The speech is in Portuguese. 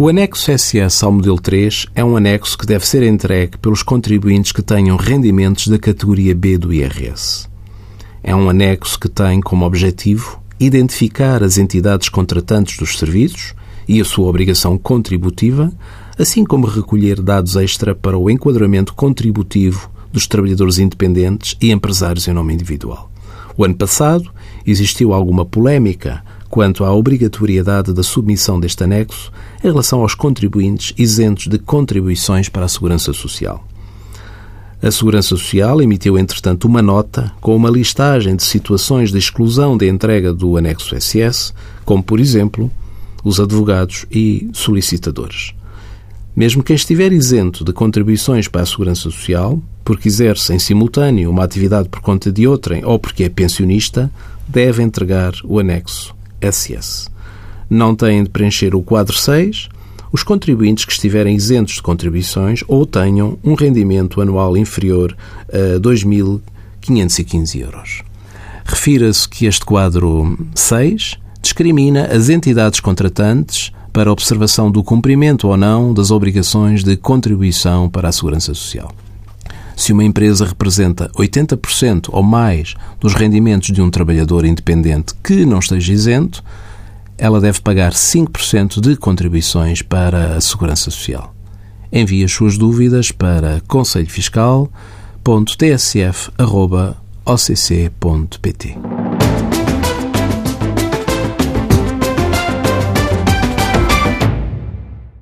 O anexo SS ao modelo 3 é um anexo que deve ser entregue pelos contribuintes que tenham rendimentos da categoria B do IRS. É um anexo que tem como objetivo identificar as entidades contratantes dos serviços e a sua obrigação contributiva, assim como recolher dados extra para o enquadramento contributivo dos trabalhadores independentes e empresários em nome individual. O ano passado existiu alguma polémica quanto à obrigatoriedade da submissão deste anexo em relação aos contribuintes isentos de contribuições para a Segurança Social. A Segurança Social emitiu, entretanto, uma nota com uma listagem de situações de exclusão de entrega do anexo SS, como, por exemplo, os advogados e solicitadores. Mesmo quem estiver isento de contribuições para a Segurança Social, porque exerce em simultâneo uma atividade por conta de outrem ou porque é pensionista, deve entregar o anexo SS. Não têm de preencher o quadro 6 os contribuintes que estiverem isentos de contribuições ou tenham um rendimento anual inferior a 2.515 euros. Refira-se que este quadro 6 discrimina as entidades contratantes para observação do cumprimento ou não das obrigações de contribuição para a Segurança Social. Se uma empresa representa 80% ou mais dos rendimentos de um trabalhador independente que não esteja isento, ela deve pagar 5% de contribuições para a Segurança Social. Envie as suas dúvidas para conselhofiscal.tsf.occ.pt.